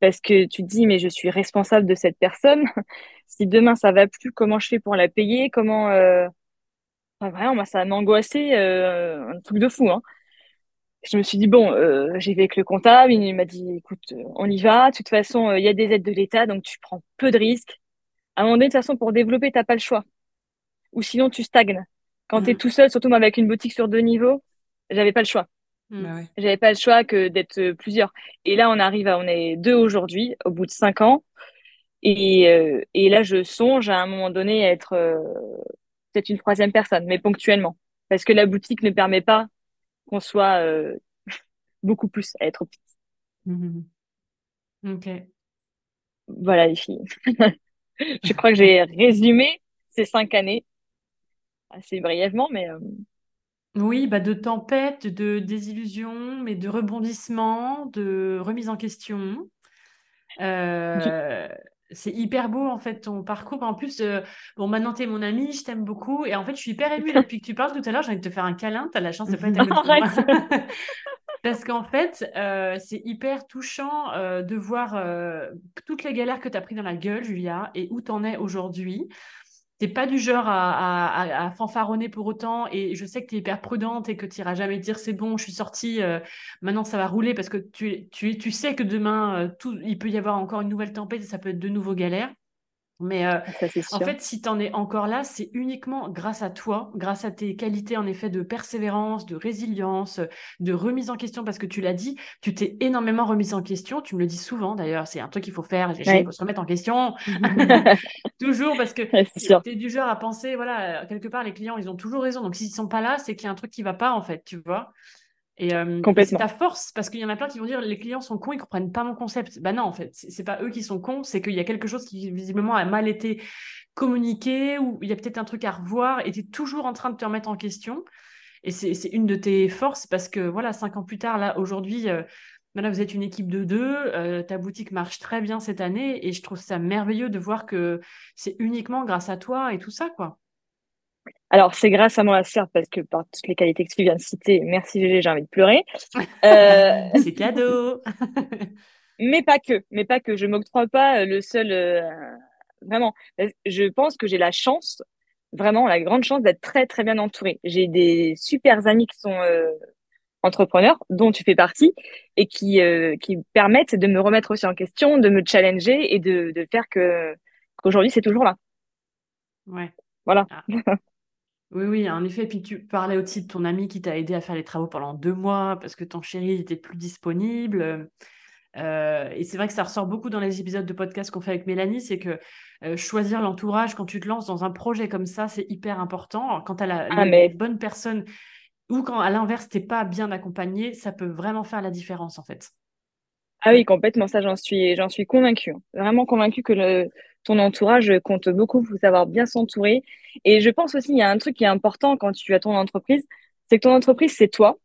Speaker 3: parce que tu te dis mais je suis responsable de cette personne. si demain ça va plus, comment je fais pour la payer? Comment euh... enfin, Vraiment, moi ça m'a angoissé, euh, un truc de fou. Hein. Je me suis dit bon, euh, j'ai avec le comptable, il m'a dit écoute, on y va. De toute façon, il y a des aides de l'État, donc tu prends peu de risques. À un moment donné, de toute façon, pour développer, t'as pas le choix. Ou sinon, tu stagnes. Quand mmh. tu es tout seul, surtout moi avec une boutique sur deux niveaux, j'avais pas le choix.
Speaker 1: Bah ouais.
Speaker 3: J'avais pas le choix que d'être plusieurs. Et là, on arrive à, on est deux aujourd'hui, au bout de cinq ans. Et, euh, et là, je songe à un moment donné à être, euh, peut-être une troisième personne, mais ponctuellement. Parce que la boutique ne permet pas qu'on soit euh, beaucoup plus à être petite.
Speaker 2: Mmh ok.
Speaker 3: Voilà les filles. Je crois que j'ai résumé ces cinq années assez brièvement, mais euh,
Speaker 2: Oui, bah de tempête, de désillusion, mais de rebondissement, de remise en question. Euh, c'est hyper beau en fait ton parcours. En plus, euh, bon maintenant tu es mon amie, je t'aime beaucoup et en fait je suis hyper émue là depuis que tu parles tout à l'heure. J'ai envie de te faire un câlin. T'as la chance de pas être moi. Parce qu'en fait, euh, c'est hyper touchant euh, de voir toutes les galères que tu as pris dans la gueule, Julia, et où tu en es aujourd'hui. Tu n'es pas du genre à, fanfaronner pour autant, et je sais que tu es hyper prudente et que tu n'iras jamais dire c'est bon, je suis sortie, maintenant ça va rouler, parce que tu, tu, tu sais que demain, tout, il peut y avoir encore une nouvelle tempête et ça peut être de nouveaux galères. Mais euh, en fait, si tu en es encore là, c'est uniquement grâce à toi, grâce à tes qualités en effet de persévérance, de résilience, de remise en question, parce que tu l'as dit, tu t'es énormément remise en question. Tu me le dis souvent d'ailleurs, c'est un truc qu'il faut faire. Il faut se remettre en question. toujours parce que tu es du genre à penser, voilà, quelque part, les clients, ils ont toujours raison. Donc s'ils ne sont pas là, c'est qu'il y a un truc qui ne va pas en fait, tu vois. Et, euh, c'est ta force, parce qu'il y en a plein qui vont dire les clients sont cons, ils comprennent pas mon concept. Bah non, en fait, c'est pas eux qui sont cons, c'est qu'il y a quelque chose qui visiblement a mal été communiqué, ou il y a peut-être un truc à revoir, et tu es toujours en train de te remettre en question. Et c'est une de tes forces, parce que voilà, cinq ans plus tard, là, aujourd'hui, euh, vous êtes une équipe de deux, euh, ta boutique marche très bien cette année, et je trouve ça merveilleux de voir que c'est uniquement grâce à toi et tout ça, quoi.
Speaker 3: Alors, c'est grâce à moi, certes, parce que par toutes les qualités que tu viens de citer, merci Gégé, j'ai envie de pleurer. Euh,
Speaker 2: c'est cadeau.
Speaker 3: mais pas que, mais pas que. Je m'octroie pas le seul. Euh, vraiment, je pense que j'ai la chance, vraiment la grande chance d'être très très bien entourée. J'ai des super amis qui sont euh, entrepreneurs, dont tu fais partie, et qui qui permettent de me remettre aussi en question, de me challenger et de, de faire que qu'aujourd'hui c'est toujours là.
Speaker 2: Ouais.
Speaker 3: Voilà.
Speaker 2: Ah. Oui, oui, en effet. Puis tu parlais aussi de ton ami qui t'a aidé à faire les travaux pendant deux mois parce que ton chéri était plus disponible. Euh, et c'est vrai que ça ressort beaucoup dans les épisodes de podcast qu'on fait avec Mélanie, c'est que euh, choisir l'entourage quand tu te lances dans un projet comme ça, c'est hyper important. Quand tu as la, ah, bonne personne ou quand à l'inverse, tu n'es pas bien accompagné, ça peut vraiment faire la différence en fait.
Speaker 3: Ah oui, complètement, ça j'en suis, j'en suis convaincue. Hein. Vraiment convaincue que le, ton entourage compte beaucoup pour savoir bien s'entourer. Et je pense aussi, il y a un truc qui est important quand tu as ton entreprise, c'est que ton entreprise, c'est toi.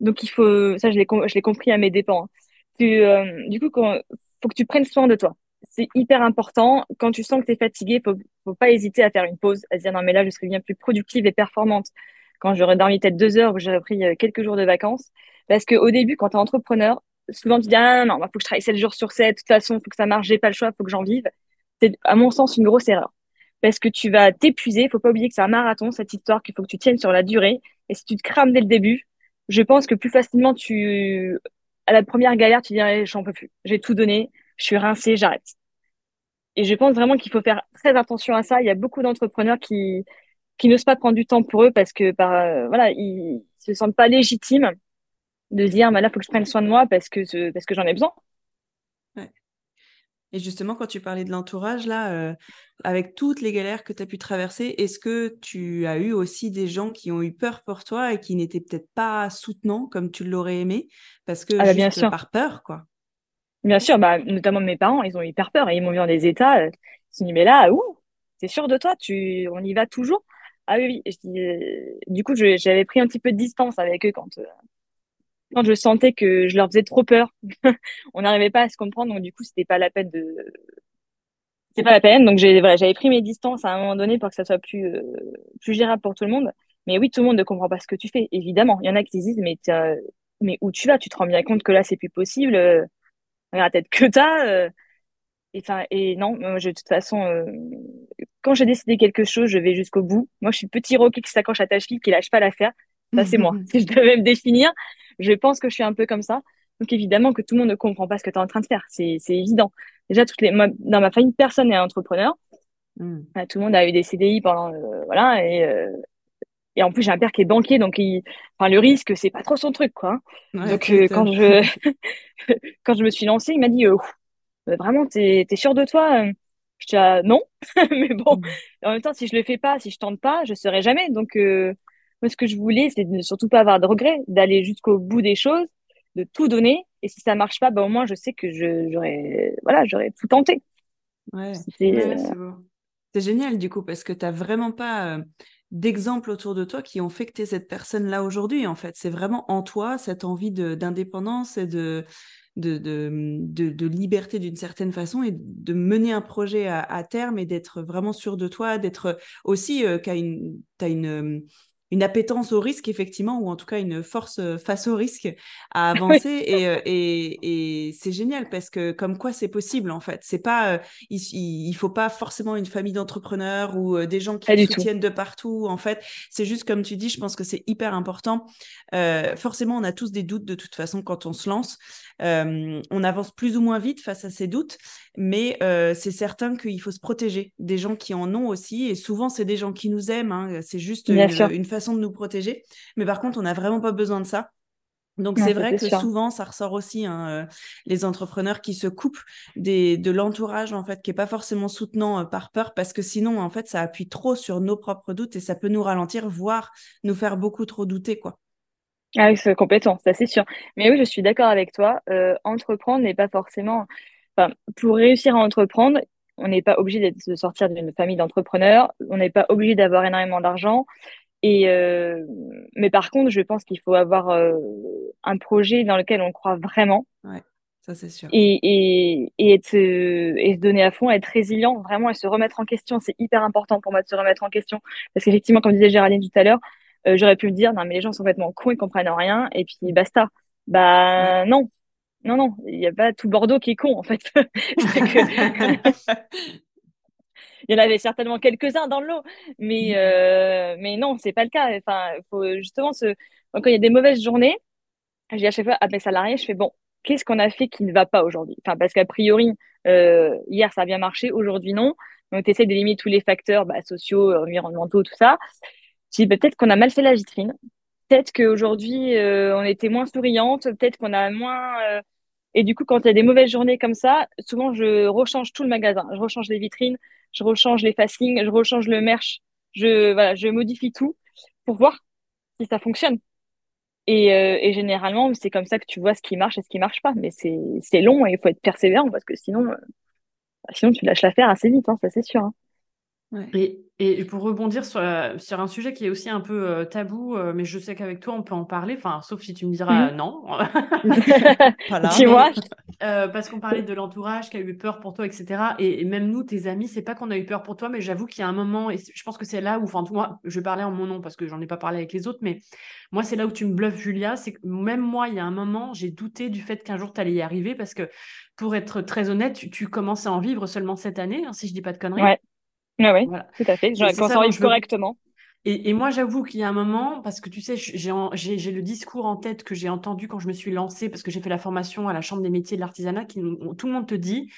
Speaker 3: Donc, il faut, ça, je l'ai, compris à mes dépens. Hein. Euh, du coup, il faut que tu prennes soin de toi. C'est hyper important. Quand tu sens que tu es fatigué, faut, faut pas hésiter à faire une pause, à se dire non, mais là, je serai bien plus productive et performante quand j'aurai dormi peut-être deux heures ou j'aurai pris euh, quelques jours de vacances. Parce qu'au début, quand tu es entrepreneur, souvent tu dis ah non, il faut que je travaille 7 jours sur 7, de toute façon, il faut que ça marche, j'ai pas le choix, il faut que j'en vive c'est à mon sens une grosse erreur. Parce que tu vas t'épuiser, il faut pas oublier que c'est un marathon, cette histoire, qu'il faut que tu tiennes sur la durée. Et si tu te crames dès le début, je pense que plus facilement tu, à la première galère, tu dis, j'en peux plus. J'ai tout donné, je suis rincé, j'arrête. Et je pense vraiment qu'il faut faire très attention à ça. Il y a beaucoup d'entrepreneurs qui, qui n'osent pas prendre du temps pour eux parce que, par, euh, voilà, ils se sentent pas légitimes de dire, bah là, faut que je prenne soin de moi parce que, parce que j'en ai besoin.
Speaker 1: Et justement, quand tu parlais de l'entourage, là, euh, avec toutes les galères que tu as pu traverser, est-ce que tu as eu aussi des gens qui ont eu peur pour toi et qui n'étaient peut-être pas soutenants comme tu l'aurais aimé? Parce que ah bah, bien sûr. par peur, quoi.
Speaker 3: Bien sûr, bah, notamment mes parents, ils ont eu hyper peur et ils m'ont vu dans des états. Euh, ils se sont dit, mais là, ouh, t'es sûr de toi? Tu... On y va toujours? Ah oui, oui. Euh, du coup, j'avais pris un petit peu de distance avec eux quand, quand je sentais que je leur faisais trop peur, on n'arrivait pas à se comprendre, donc du coup, c'était pas la peine de. C'est pas la peine, donc j'ai voilà, j'avais pris mes distances à un moment donné pour que ça soit plus euh, plus gérable pour tout le monde. Mais oui, tout le monde ne comprend pas ce que tu fais, évidemment. Il y en a qui disent mais mais où tu vas? Tu te rends bien compte que là c'est plus possible. Euh, regarde la tête que t'as. Euh, et et non, moi, je, de toute façon, euh, quand j'ai décidé quelque chose, je vais jusqu'au bout. Moi, je suis petit roquet qui s'accroche à ta cheville, qui lâche pas l'affaire. Ça, c'est moi. Si je devais me définir, je pense que je suis un peu comme ça. Donc évidemment que tout le monde ne comprend pas ce que tu es en train de faire, c'est évident. Déjà, toutes les, dans ma famille, personne n'est entrepreneur. Euh, tout le monde a eu des CDI pendant, euh, voilà, et, euh, et en plus j'ai un père qui est banquier, donc il, enfin le risque c'est pas trop son truc, quoi. donc quand je quand je me suis lancée, il m'a dit, vraiment, t'es es sûr de toi Je dis non, mais bon, mm. en même temps, si je le fais pas, si je tente pas, je serai jamais. Donc, euh, moi, ce que je voulais, c'est de surtout pas avoir de regrets, d'aller jusqu'au bout des choses, de tout donner. Et si ça marche pas, ben, au moins, je sais que j'aurais, voilà, tout tenté.
Speaker 1: Ouais, euh, c'est génial du coup, parce que tu n'as vraiment pas euh, d'exemples autour de toi qui ont fait que tu es cette personne-là aujourd'hui, en fait. C'est vraiment en toi cette envie d'indépendance et de, de, de, de, liberté d'une certaine façon et de mener un projet à, terme et d'être vraiment sûr de toi, d'être aussi euh, tu as une, une, une appétence au risque, effectivement, ou en tout cas une force euh, face au risque à avancer. Euh, et, et, c'est génial parce que comme quoi c'est possible, en fait. C'est pas, euh, il, faut pas forcément une famille d'entrepreneurs ou des gens qui soutiennent de partout. En fait, c'est juste comme tu dis, je pense que c'est hyper important. forcément, on a tous des doutes de toute façon quand on se lance. on avance plus ou moins vite face à ces doutes, mais c'est certain qu'il faut se protéger des gens qui en ont aussi. Et souvent, c'est des gens qui nous aiment. Hein. C'est juste une, une façon de nous protéger. Mais par contre, on n'a vraiment pas besoin de ça. Donc c'est vrai que souvent ça ressort aussi hein, euh, les entrepreneurs qui se coupent des, de l'entourage en fait qui est pas forcément soutenant euh, par peur parce que sinon en fait ça appuie trop sur nos propres doutes et ça peut nous ralentir voire nous faire beaucoup trop douter quoi.
Speaker 3: Ah oui, c'est complètement, ça c'est sûr. Mais oui, je suis d'accord avec toi. Euh, entreprendre n'est pas forcément. Enfin, pour réussir à entreprendre, on n'est pas obligé de sortir d'une famille d'entrepreneurs. On n'est pas obligé d'avoir énormément d'argent. Et euh, mais par contre, je pense qu'il faut avoir euh, un projet dans lequel on croit vraiment.
Speaker 1: Ouais, ça c'est sûr.
Speaker 3: Et, et, et, être, et se donner à fond, être résilient, vraiment, et se remettre en question. C'est hyper important pour moi de se remettre en question. Parce qu'effectivement, comme disait Géraldine tout à l'heure, euh, j'aurais pu me dire, non, mais les gens sont complètement cons, ils comprennent rien, et puis basta. Bah non, non, non, il n'y a pas tout Bordeaux qui est con, en fait. il y en avait certainement quelques-uns dans le lot, mais, euh, mais non, c'est pas le cas. Enfin, faut justement se. quand il y a des mauvaises journées, je dis à chaque fois à mes salariés, je fais bon, qu'est-ce qu'on a fait qui ne va pas aujourd'hui? Enfin, parce qu'a priori, euh, hier ça a bien marché, aujourd'hui non. Donc, tu essaies d'éliminer tous les facteurs bah, sociaux, environnementaux, tout ça. Je dis bah, peut-être qu'on a mal fait la vitrine. Peut-être qu'aujourd'hui, euh, on était moins souriante. Peut-être qu'on a moins. Euh, et du coup, quand il y a des mauvaises journées comme ça, souvent, je rechange tout le magasin. Je rechange les vitrines, je rechange les facings, je rechange le merch, je, voilà, je modifie tout pour voir si ça fonctionne. Et, euh, et généralement, c'est comme ça que tu vois ce qui marche et ce qui marche pas. Mais c'est long et il faut être persévérant parce que sinon, euh, sinon tu lâches l'affaire assez vite, hein, ça c'est sûr. Hein.
Speaker 2: Et, et, pour rebondir sur, sur, un sujet qui est aussi un peu euh, tabou, euh, mais je sais qu'avec toi, on peut en parler, enfin, sauf si tu me diras mmh. non.
Speaker 3: Dis-moi.
Speaker 2: Euh, parce qu'on parlait de l'entourage qui a eu peur pour toi, etc. Et, même nous, tes amis, c'est pas qu'on a eu peur pour toi, mais j'avoue qu'il y a un moment, et je pense que c'est là où, enfin, moi, je parlais en mon nom parce que j'en ai pas parlé avec les autres, mais moi, c'est là où tu me bluffes, Julia. C'est que même moi, il y a un moment, j'ai douté du fait qu'un jour, tu allais y arriver parce que, pour être très honnête, tu, tu commences à en vivre seulement cette année, hein, si je dis pas de conneries.
Speaker 3: Ouais. Ah oui, tout à fait. Je ça, correctement.
Speaker 2: Et, et, moi, j'avoue qu'il y a un moment, parce que tu sais, j'ai le discours en tête que j'ai entendu quand je me suis lancée, parce que j'ai fait la formation à la Chambre des métiers de l'artisanat, qui tout le monde te dit,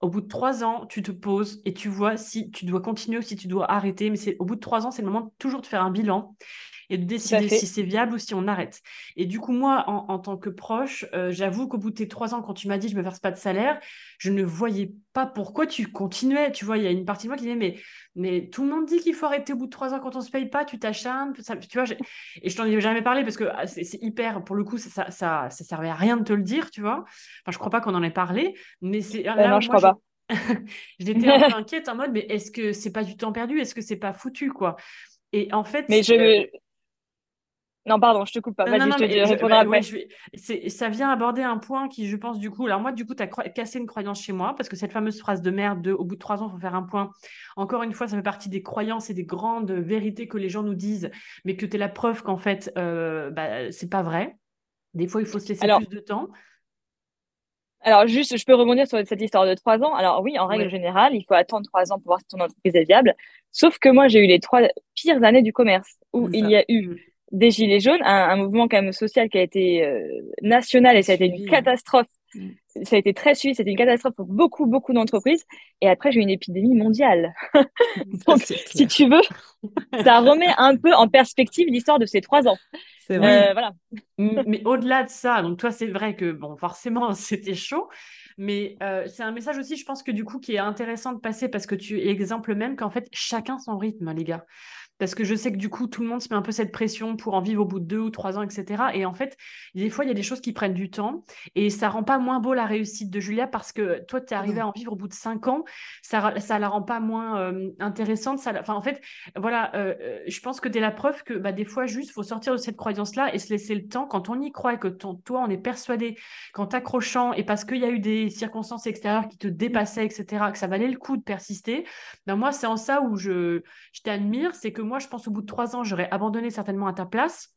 Speaker 2: au bout de trois ans, tu te poses et tu vois si tu dois continuer ou si tu dois arrêter. Mais c'est au bout de trois ans, c'est le moment toujours de faire un bilan et de décider si c'est viable ou si on arrête. Et du coup, moi, en, tant que proche, euh, j'avoue qu'au bout de tes trois ans, quand tu m'as dit je me verse pas de salaire, je ne voyais pas pourquoi tu continuais. Tu vois, il y a une partie de moi qui disait mais, mais tout le monde dit qu'il faut arrêter au bout de trois ans quand on se paye pas, tu t'acharnes. Tu vois, et je t'en ai jamais parlé parce que ah, c'est hyper, pour le coup, ça, ça, ça, servait à rien de te le dire, tu vois. Enfin, je crois pas qu'on en ait parlé, mais c'est.
Speaker 3: Euh, non, je crois pas.
Speaker 2: J'étais un peu inquiète en mode, mais est-ce que c'est pas du temps perdu? Est-ce que c'est pas foutu, quoi? Et en fait.
Speaker 3: Mais je, non, pardon, je te coupe pas. Vas-y, je te répondrai après.
Speaker 2: ça vient aborder un point qui, je pense, du coup, alors moi, du coup, tu as cassé une croyance chez moi, parce que cette fameuse phrase de merde de au bout de trois ans, il faut faire un point. Encore une fois, ça fait partie des croyances et des grandes vérités que les gens nous disent, mais que tu es la preuve qu'en fait, euh, bah, c'est pas vrai. Des fois, il faut se laisser plus de temps.
Speaker 3: Alors, juste, je peux rebondir sur cette histoire de trois ans. Alors, oui, en règle générale, il faut attendre trois ans pour voir si ton entreprise est viable. Sauf que moi, j'ai eu les trois pires années du commerce où il y a eu mm des Gilets jaunes, un, mouvement quand même social qui a été euh, national et ça a été une catastrophe. Mm. Ça a été très suivi, c'était une catastrophe pour beaucoup, beaucoup d'entreprises. Et après, j'ai eu une épidémie mondiale. Donc, si tu veux, ça remet un peu en perspective l'histoire de ces trois ans.
Speaker 2: C'est vrai. Euh, voilà. Mais au-delà de ça, donc toi, c'est vrai que, bon, forcément, c'était chaud. Mais euh, c'est un message aussi, je pense que du coup, qui est intéressant de passer parce que tu exemple même qu'en fait, chacun son rythme, les gars parce que je sais que du coup, tout le monde se met un peu cette pression pour en vivre au bout de deux ou trois ans, etc. Et en fait, des fois, il y a des choses qui prennent du temps et ça rend pas moins beau la réussite de Julia parce que toi, tu es arrivé à en vivre au bout de cinq ans, ça, ça la rend pas moins euh, intéressante. Ça, enfin, en fait, voilà, euh, euh, je pense que tu es la preuve que bah, des fois, juste, faut sortir de cette croyance-là et se laisser le temps quand on y croit et que ton, toi, on est persuadé qu'en t'accrochant et parce qu'il y a eu des circonstances extérieures qui te dépassaient, etc., que ça valait le coup de persister, ben moi, c'est en ça où je, je t'admire, c'est que moi, moi, je pense au bout de trois ans, j'aurais abandonné certainement à ta place.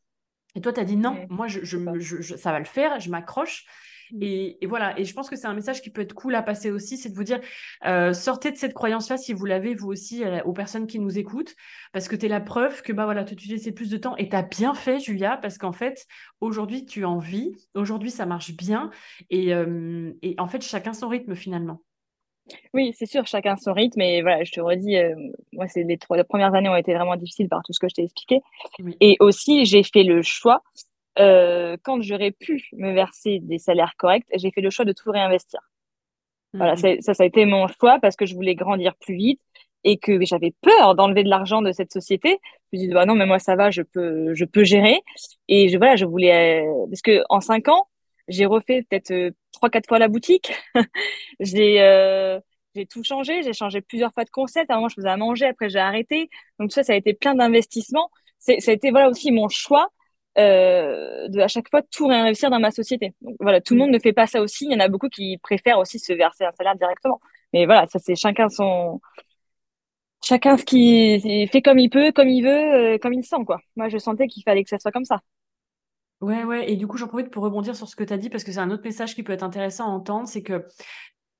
Speaker 2: Et toi, tu as dit non, moi, je, je, ça va le faire, je m'accroche. Mm. Et, voilà, et je pense que c'est un message qui peut être cool à passer aussi, c'est de vous dire, euh, sortez de cette croyance-là si vous l'avez, vous aussi, aux personnes qui nous écoutent, parce que tu es la preuve que bah voilà, tu laissais plus de temps et tu as bien fait, Julia, parce qu'en fait, aujourd'hui, tu en vis, aujourd'hui, ça marche bien, et, euh, et en fait, chacun son rythme finalement.
Speaker 3: Oui, c'est sûr, chacun son rythme. Et voilà, je te redis, euh, moi, c'est les trois premières années ont été vraiment difficiles par tout ce que je t'ai expliqué. Et aussi, j'ai fait le choix, euh, quand j'aurais pu me verser des salaires corrects, j'ai fait le choix de tout réinvestir. Voilà, mmh. ça, ça a été mon choix parce que je voulais grandir plus vite et que j'avais peur d'enlever de l'argent de cette société. Je me suis dit, bah non, mais moi, ça va, je peux, je peux gérer. Et je, voilà, je voulais, euh, parce que en cinq ans, j'ai refait peut-être euh, trois, quatre fois la boutique. j'ai euh, j'ai tout changé. J'ai changé plusieurs fois de concept. Moment, je faisais à manger. Après, j'ai arrêté. Donc, ça, ça a été plein d'investissements. Ça a été voilà aussi mon choix euh, de à chaque fois tout réinvestir dans ma société. Donc, voilà, tout le monde ne fait pas ça aussi. Il y en a beaucoup qui préfèrent aussi se verser un salaire directement. Mais voilà, ça, c'est chacun son chacun ce qui fait comme il peut, comme il veut, euh, comme il sent, quoi. Moi, je sentais qu'il fallait que ça soit comme ça.
Speaker 2: Ouais, ouais. Et du coup, j'en profite pour rebondir sur ce que tu dit parce que c'est un autre message qui peut être intéressant à entendre. C'est que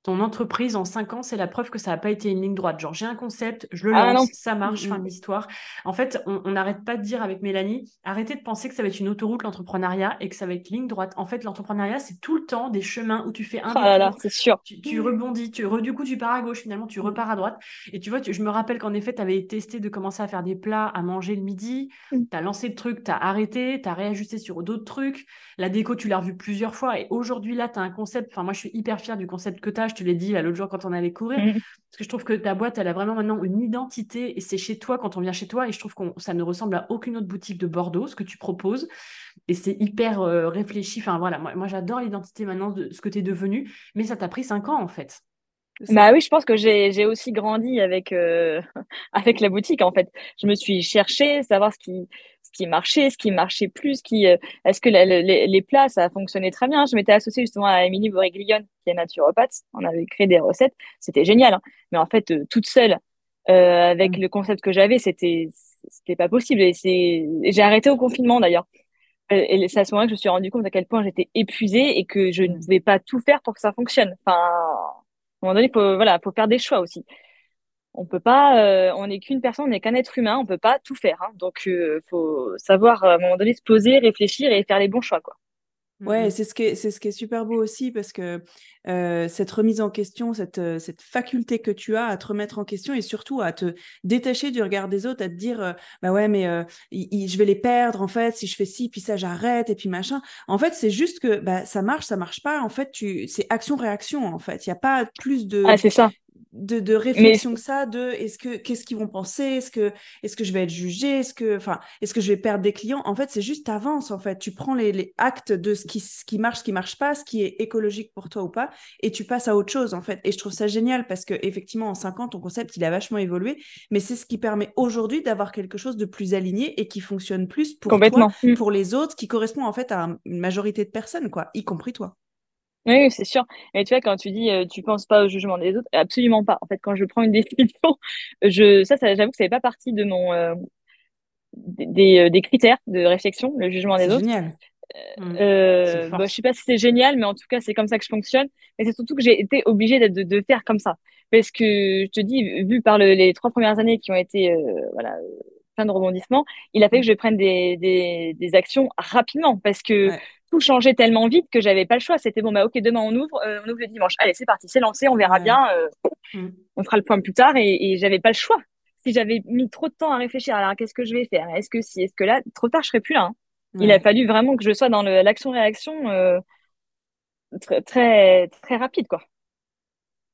Speaker 2: ton entreprise en cinq ans, c'est la preuve que ça n'a pas été une ligne droite. Genre, j'ai un concept, je le ah lance, ça marche, fin de l'histoire. En fait, on n'arrête pas de dire avec Mélanie, arrêtez de penser que ça va être une autoroute, l'entrepreneuriat, et que ça va être ligne droite. En fait, l'entrepreneuriat, c'est tout le temps des chemins où tu fais un
Speaker 3: c'est sûr.
Speaker 2: Tu, rebondis, tu, du coup, tu pars à gauche, finalement, tu repars à droite. Et tu vois, je me rappelle qu'en effet, tu avais testé de commencer à faire des plats, à manger le midi, mmh. tu as lancé le truc, tu as arrêté, tu as réajusté sur d'autres trucs. La déco, tu l'as revu plusieurs fois. Et aujourd'hui, là, tu as un concept. Enfin, moi, je suis hyper fière du concept que tu as. Te l'ai dit l'autre jour quand on allait courir. Mm. Parce que je trouve que ta boîte, elle a vraiment maintenant une identité et c'est chez toi quand on vient chez toi. Et je trouve que ça ne ressemble à aucune autre boutique de Bordeaux, ce que tu proposes. Et c'est hyper euh, réfléchi. Enfin voilà, moi, moi j'adore l'identité maintenant de ce que tu es devenu. Mais ça t'a pris cinq ans en fait.
Speaker 3: Bah oui, je pense que j'ai aussi grandi avec, euh, avec la boutique en fait. Je me suis cherchée, savoir ce qui, ce qui marchait, ce qui marchait plus, qui, euh, est-ce que les, les, plats, ça fonctionnait très bien. Je m'étais associée justement à Émilie Boréglione, qui est naturopathe. On avait créé des recettes. C'était génial. Hein. Mais en fait, euh, toute seule, avec mmh. le concept que j'avais, c'était c'était pas possible. Et j'ai arrêté au confinement d'ailleurs. Et c'est à ce moment-là que je me suis rendu compte à quel point j'étais épuisée et que je ne mmh. pouvais pas tout faire pour que ça fonctionne. Enfin, un moment donné, faut, voilà, faut faire des choix aussi. On peut pas, euh, on n'est qu'une personne, on n'est qu'un être humain, on peut pas tout faire. Hein. Donc, euh, faut savoir à un moment donné se poser, réfléchir et faire les bons choix, quoi.
Speaker 1: Ouais, mmh c'est ce qui est, c'est ce qui est super beau aussi parce que euh, cette remise en question, cette, cette faculté que tu as à te remettre en question et surtout à te détacher du regard des autres, à te dire bah ouais mais je vais les perdre en fait si je fais ci puis ça j'arrête et puis machin. En fait c'est juste que bah, ça marche, ça marche pas. En fait tu c'est action réaction en fait. Il y a pas plus de
Speaker 3: ah, c'est ça
Speaker 1: de, de réflexion que ça de est-ce que qu'est-ce qu'ils vont penser est-ce que est-ce que je vais être jugé est-ce que enfin est-ce que je vais perdre des clients? En fait c'est juste avance en fait. Tu prends les, les, actes de ce qui ce qui marche ce qui marche pas ce qui est écologique pour toi ou pas et tu passes à autre chose en fait. Et je trouve ça génial parce que effectivement en 5 ans ton concept il a vachement évolué mais c'est ce qui permet aujourd'hui d'avoir quelque chose de plus aligné et qui fonctionne plus pour toi mmh. pour les autres qui correspond en fait à une majorité de personnes quoi y compris toi
Speaker 3: oui, c'est sûr. Et tu vois, quand tu dis, euh, tu penses pas au jugement des autres, absolument pas. En fait, quand je prends une décision, je, ça, ça j'avoue que ça fait pas partie de mon, euh, des, euh, des, critères de réflexion, le jugement des autres.
Speaker 1: Génial.
Speaker 3: Euh, bah, je sais pas si c'est génial, mais en tout cas, c'est comme ça que je fonctionne. Et c'est surtout que j'ai été obligée de, de, faire comme ça. Parce que, je te dis, vu par les trois premières années qui ont été, voilà, plein de rebondissements, il a fait que je prenne des, des, des actions rapidement. Parce que, tout changeait tellement vite que j'avais pas le choix. C'était bon, bah ok, demain on ouvre, euh, on ouvre le dimanche. Allez, c'est parti, c'est lancé, on verra bien. Euh, mm. On fera le point plus tard et, et j'avais pas le choix. Si j'avais mis trop de temps à réfléchir, alors qu'est-ce que je vais faire? Est-ce que si, est-ce que là, trop tard, je serais plus là. Hein. Il a fallu vraiment que je sois dans l'action-réaction. Euh, très, très, très rapide, quoi.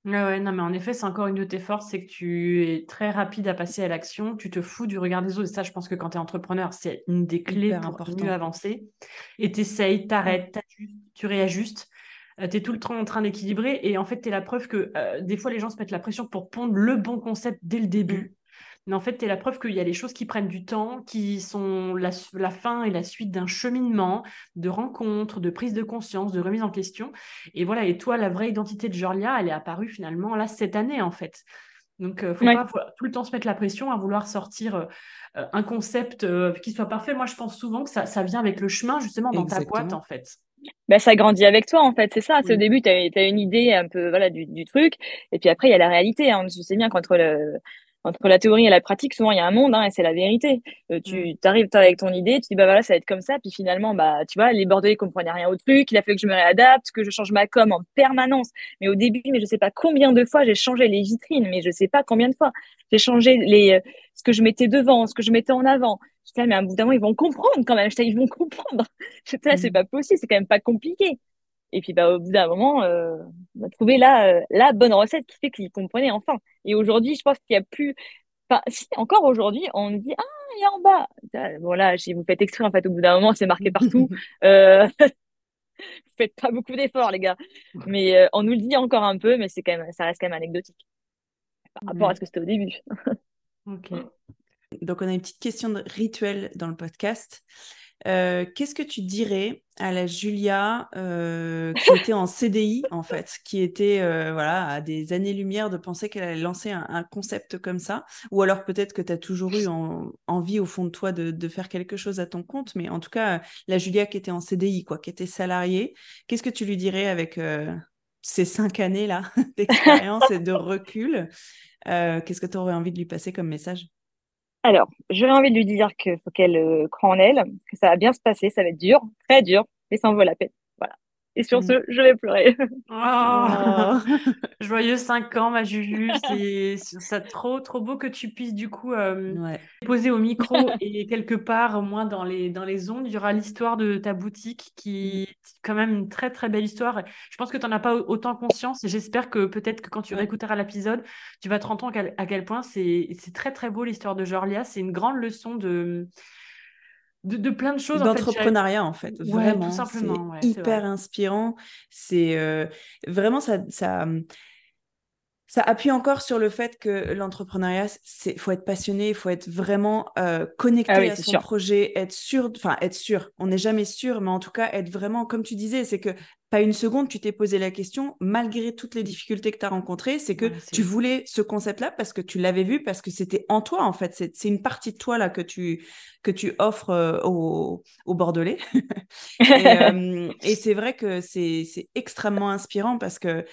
Speaker 2: Ouais, non, mais en effet, c'est encore une de tes forces, c'est que tu es très rapide à passer à l'action, tu te fous du regard des autres. Et ça, je pense que quand tu es entrepreneur, c'est une des clés pour mieux avancer. Et tu essayes, t'arrêtes, tu réajustes. Euh, tu es tout le temps en train d'équilibrer. Et en fait, tu es la preuve que euh, des fois, les gens se mettent la pression pour pondre le bon concept dès le début. Mais en fait, tu es la preuve qu'il y a des choses qui prennent du temps, qui sont la, fin et la suite d'un cheminement, de rencontres, de prise de conscience, de remise en question. Et voilà, et toi, la vraie identité de Jorlia, elle est apparue finalement là cette année, en fait. Donc, il euh, ne faut pas tout le temps se mettre la pression à vouloir sortir euh, un concept euh, qui soit parfait. Moi, je pense souvent que ça, ça vient avec le chemin, justement, dans ta boîte, en fait.
Speaker 3: Ben, ça grandit avec toi, en fait. C'est ça. Au début, tu as, une idée un peu voilà, du, du, truc. Et puis après, il y a la réalité. Hein. Je sais bien qu'entre le, entre la théorie et la pratique, souvent il y a un monde, hein, et c'est la vérité. Euh, tu mm. arrives avec ton idée, tu dis bah voilà, ça va être comme ça, puis finalement, bah tu vois, les Bordelais comprenaient rien au truc, il a fallu que je me réadapte, que je change ma com en permanence. Mais au début, mais je sais pas combien de fois j'ai changé les vitrines, mais je sais pas combien de fois j'ai changé les euh, ce que je mettais devant, ce que je mettais en avant. Je mais à un bout d'un moment, ils vont comprendre quand même. Je ils vont comprendre. Je disais, c'est mm. pas possible, c'est quand même pas compliqué. Et puis, bah, au bout d'un moment, euh, on a trouvé la, euh, la bonne recette qui fait qu'ils comprenaient enfin. Et aujourd'hui, je pense qu'il y a plus. Enfin, si, encore aujourd'hui, on dit Ah, il y a en bas. Bon, là, si vous faites exprès, en fait, au bout d'un moment, c'est marqué partout. euh... vous faites pas beaucoup d'efforts, les gars. Mais euh, on nous le dit encore un peu, mais c'est quand même, ça reste quand même anecdotique par rapport à ce que c'était au début.
Speaker 2: ok.
Speaker 1: Donc, on a une petite question de rituel dans le podcast. Euh, qu'est-ce que tu dirais à la Julia euh, qui était en CDI en fait, qui était euh, voilà à des années-lumière de penser qu'elle allait lancer un, concept comme ça, ou alors peut-être que tu as toujours eu envie au fond de toi de, faire quelque chose à ton compte, mais en tout cas la Julia qui était en CDI quoi, qui était salariée, qu'est-ce que tu lui dirais avec ces cinq années là d'expérience et de recul? Qu'est-ce que tu aurais envie de lui passer comme message?
Speaker 3: Alors, j'aurais envie de lui dire qu'il faut qu'elle euh, croit en elle, que ça va bien se passer, ça va être dur, très dur, mais ça en vaut la peine. Et sur mm. ce, je vais pleurer.
Speaker 2: Oh. Joyeux 5 ans, ma Juju. C'est trop, trop beau que tu puisses du coup euh, poser au micro et quelque part, au moins dans les, dans les ondes, il y aura l'histoire de ta boutique qui est quand même une très, très belle histoire. Je pense que tu n'en as pas autant conscience et j'espère que peut-être que quand tu réécouteras l'épisode, tu vas te rendre compte à quel point c'est très, très beau l'histoire de Jorlia. C'est une grande leçon de de, plein de choses.
Speaker 1: D'entrepreneuriat, en fait. vraiment. Tout simplement. C'est hyper inspirant. C'est euh, vraiment ça, ça, ça appuie encore sur le fait que l'entrepreneuriat, c'est faut être passionné, il faut être vraiment euh, connecté ah à son projet, être sûr, enfin être sûr. On n'est jamais sûr, mais en tout cas être vraiment, comme tu disais, c'est que pas une seconde, tu t'es posé la question, malgré toutes les difficultés que tu as rencontrées, c'est que tu voulais ce concept-là parce que tu l'avais vu, parce que c'était en toi, en fait. C'est une partie de toi là que tu, que tu offres euh, aux, Bordelais. et, euh, et c'est vrai que c'est extrêmement inspirant parce que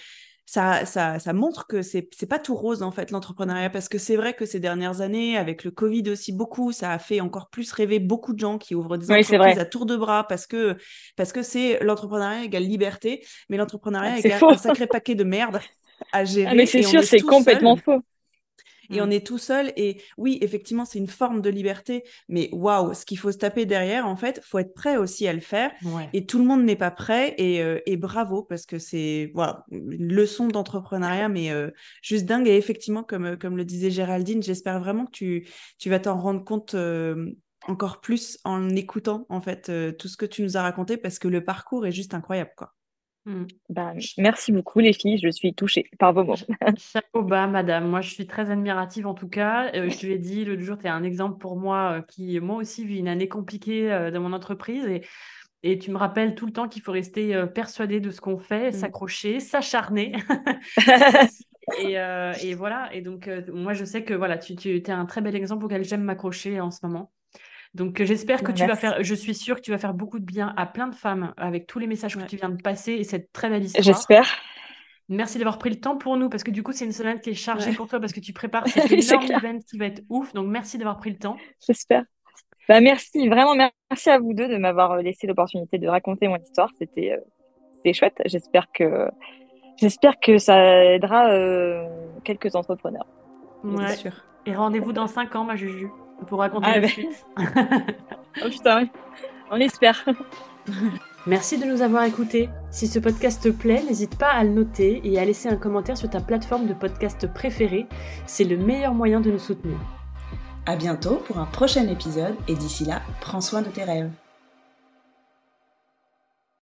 Speaker 1: ça, ça, montre que c'est n'est pas tout rose en fait l'entrepreneuriat parce que c'est vrai que ces dernières années avec le Covid aussi beaucoup ça a fait encore plus rêver beaucoup de gens qui ouvrent des entreprises à tour de bras parce que parce que c'est l'entrepreneuriat égale liberté mais l'entrepreneuriat égale un sacré paquet de merde à gérer. Ah,
Speaker 3: mais c'est sûr c'est complètement faux
Speaker 1: et on mmh. est tout seul. Et oui, effectivement, c'est une forme de liberté, mais waouh, ce qu'il faut se taper derrière, en fait, faut être prêt aussi à le faire. Et tout le monde n'est pas prêt. Et, euh, et, bravo, parce que c'est voilà, une leçon d'entrepreneuriat, mais euh, juste dingue. Et effectivement, comme, comme le disait Géraldine, j'espère vraiment que tu, tu vas t'en rendre compte. Euh, encore plus en écoutant en fait tout ce que tu nous as raconté parce que le parcours est juste incroyable quoi.
Speaker 3: Mmh. Bah, merci beaucoup les filles, je suis touchée par vos mots.
Speaker 2: Chapeau bas, madame. Moi, je suis très admirative en tout cas. Euh, je te l'ai dit l'autre jour, tu es un exemple pour moi euh, qui, moi aussi, vis une année compliquée euh, dans mon entreprise. Et, et tu me rappelles tout le temps qu'il faut rester persuadé de ce qu'on fait, mmh. s'accrocher, s'acharner. et, et, voilà. Et donc, moi, je sais que voilà, tu, tu es un très bel exemple auquel j'aime m'accrocher en ce moment. Donc, euh, j'espère que tu vas faire, je suis sûre que tu vas faire beaucoup de bien à plein de femmes avec tous les messages que tu viens de passer et cette très belle histoire.
Speaker 3: J'espère.
Speaker 2: Merci d'avoir pris le temps pour nous parce que du coup, c'est une semaine qui est chargée pour toi parce que tu prépares cet énorme event qui va être ouf. Donc, merci d'avoir pris le temps.
Speaker 3: J'espère. Bah, merci, vraiment merci à vous deux de m'avoir euh, laissé l'opportunité de raconter mon histoire. C'était euh, chouette. J'espère que, j'espère que ça aidera quelques entrepreneurs.
Speaker 2: Ouais. Sûr. Et rendez-vous dans 5 ans, ma Juju pour raconter ah, la suite.
Speaker 3: oh putain, on espère.
Speaker 2: Merci de nous avoir écoutés. Si ce podcast te plaît, n'hésite pas à le noter et à laisser un commentaire sur ta plateforme de podcast préférée. C'est le meilleur moyen de nous soutenir.
Speaker 1: À bientôt pour un prochain épisode et d'ici là, prends soin de tes rêves.